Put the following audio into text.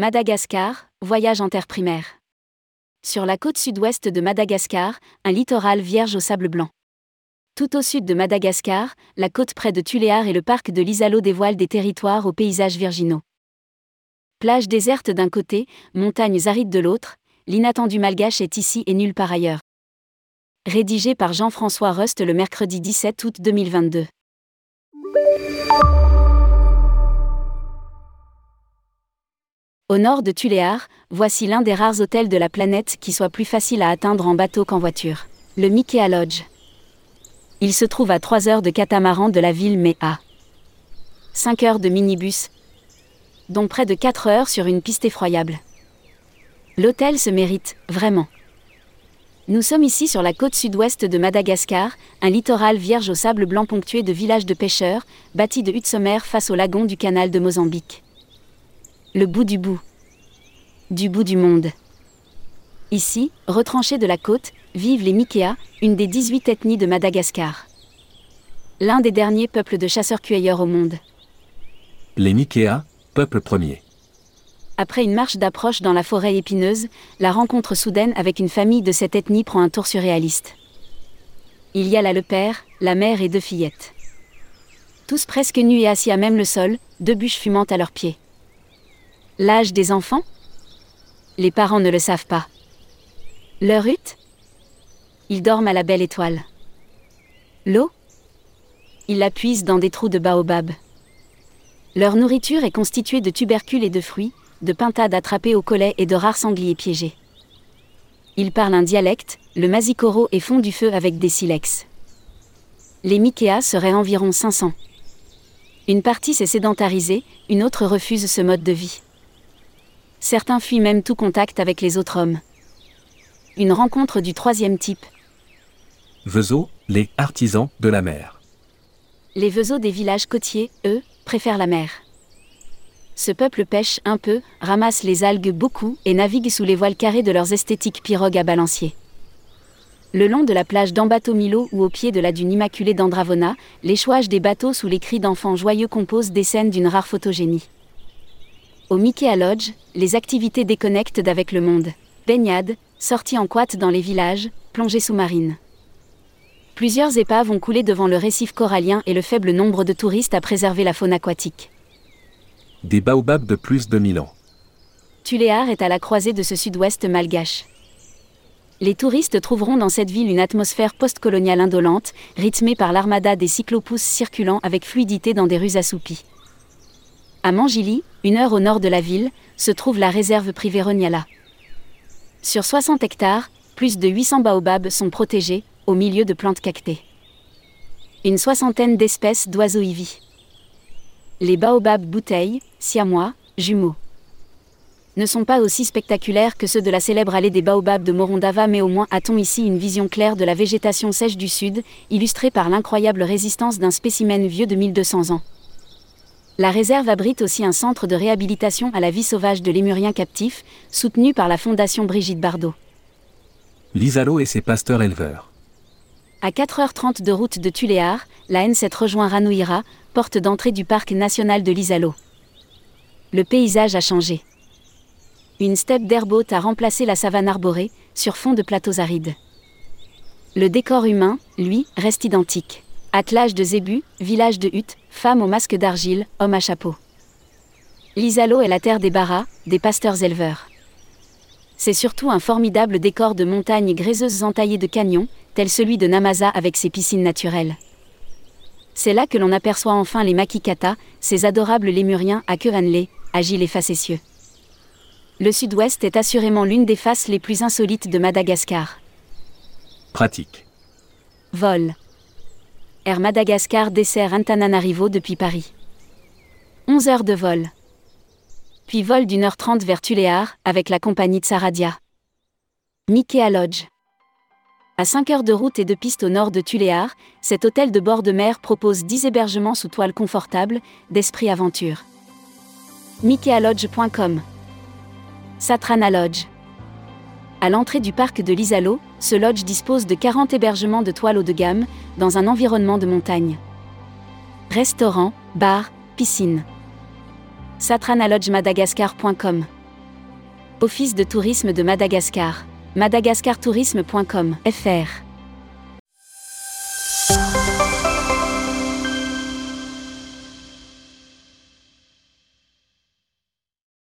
Madagascar, voyage en terre primaire. Sur la côte sud-ouest de Madagascar, un littoral vierge au sable blanc. Tout au sud de Madagascar, la côte près de Tuléar et le parc de l'Isalo dévoilent des territoires aux paysages virginaux. Plage déserte d'un côté, montagnes arides de l'autre, l'inattendu malgache est ici et nulle part ailleurs. Rédigé par Jean-François Rust le mercredi 17 août 2022. Au nord de Tuléar, voici l'un des rares hôtels de la planète qui soit plus facile à atteindre en bateau qu'en voiture. Le Mickey Lodge. Il se trouve à 3 heures de catamaran de la ville mais à 5 heures de minibus, dont près de 4 heures sur une piste effroyable. L'hôtel se mérite, vraiment. Nous sommes ici sur la côte sud-ouest de Madagascar, un littoral vierge au sable blanc ponctué de villages de pêcheurs, bâtis de huttes sommaires face au lagon du canal de Mozambique. Le bout du bout. Du bout du monde. Ici, retranchés de la côte, vivent les Mikéas, une des 18 ethnies de Madagascar. L'un des derniers peuples de chasseurs-cueilleurs au monde. Les Mikéas, peuple premier. Après une marche d'approche dans la forêt épineuse, la rencontre soudaine avec une famille de cette ethnie prend un tour surréaliste. Il y a là le père, la mère et deux fillettes. Tous presque nus et assis à même le sol, deux bûches fumantes à leurs pieds. L'âge des enfants? Les parents ne le savent pas. Leur hutte Ils dorment à la belle étoile. L'eau? Ils la puisent dans des trous de baobab. Leur nourriture est constituée de tubercules et de fruits, de pintades attrapées au collet et de rares sangliers piégés. Ils parlent un dialecte, le mazikoro et font du feu avec des silex. Les Mikéas seraient environ 500. Une partie s'est sédentarisée, une autre refuse ce mode de vie. Certains fuient même tout contact avec les autres hommes. Une rencontre du troisième type. Vezo, les artisans de la mer. Les Vezos des villages côtiers, eux, préfèrent la mer. Ce peuple pêche un peu, ramasse les algues beaucoup et navigue sous les voiles carrées de leurs esthétiques pirogues à balancier. Le long de la plage d'Ambatomilo ou au pied de la dune immaculée d'Andravona, l'échouage des bateaux sous les cris d'enfants joyeux composent des scènes d'une rare photogénie. Au Mickey Lodge, les activités déconnectent d'avec le monde. Baignade, sorties en quad dans les villages, plongée sous-marine. Plusieurs épaves ont coulé devant le récif corallien et le faible nombre de touristes a préservé la faune aquatique. Des baobabs de plus de 1000 ans. Tuléar est à la croisée de ce sud-ouest malgache. Les touristes trouveront dans cette ville une atmosphère post-coloniale indolente, rythmée par l'armada des cyclopousses circulant avec fluidité dans des rues assoupies. À Mangili, une heure au nord de la ville, se trouve la réserve privée Roniala. Sur 60 hectares, plus de 800 baobabs sont protégés, au milieu de plantes cactées. Une soixantaine d'espèces d'oiseaux y vivent. Les baobabs bouteilles, siamois, jumeaux. Ne sont pas aussi spectaculaires que ceux de la célèbre allée des baobabs de Morondava, mais au moins a-t-on ici une vision claire de la végétation sèche du sud, illustrée par l'incroyable résistance d'un spécimen vieux de 1200 ans. La réserve abrite aussi un centre de réhabilitation à la vie sauvage de lémuriens captifs, soutenu par la Fondation Brigitte Bardot. L'Isalo et ses pasteurs éleveurs. À 4h30 de route de Tuléar, la N7 rejoint Ranouira, porte d'entrée du parc national de l'Isalo. Le paysage a changé. Une steppe d'herbe haute a remplacé la savane arborée, sur fond de plateaux arides. Le décor humain, lui, reste identique. Attelage de zébus, village de huttes, femmes au masque d'argile, hommes à chapeau. L'Isalo est la terre des baras, des pasteurs éleveurs. C'est surtout un formidable décor de montagnes gréseuses entaillées de canyons, tel celui de Namasa avec ses piscines naturelles. C'est là que l'on aperçoit enfin les makikata, ces adorables lémuriens à queue annelée, agiles et facétieux. Le sud-ouest est assurément l'une des faces les plus insolites de Madagascar. Pratique. Vol. Air Madagascar dessert Antananarivo depuis Paris. 11 heures de vol. Puis vol d'une heure trente vers Tuléar, avec la compagnie de Saradia. Mickey Lodge. À 5 heures de route et de piste au nord de Tuléar, cet hôtel de bord de mer propose 10 hébergements sous toile confortable, d'esprit aventure. MickeyAlodge.com Satrana Lodge. À l'entrée du parc de l'Isalo, ce lodge dispose de 40 hébergements de toile haut de gamme, dans un environnement de montagne. Restaurant, bar, piscine. satranalodgemadagascar.com Office de tourisme de Madagascar. madagascartourisme.com fr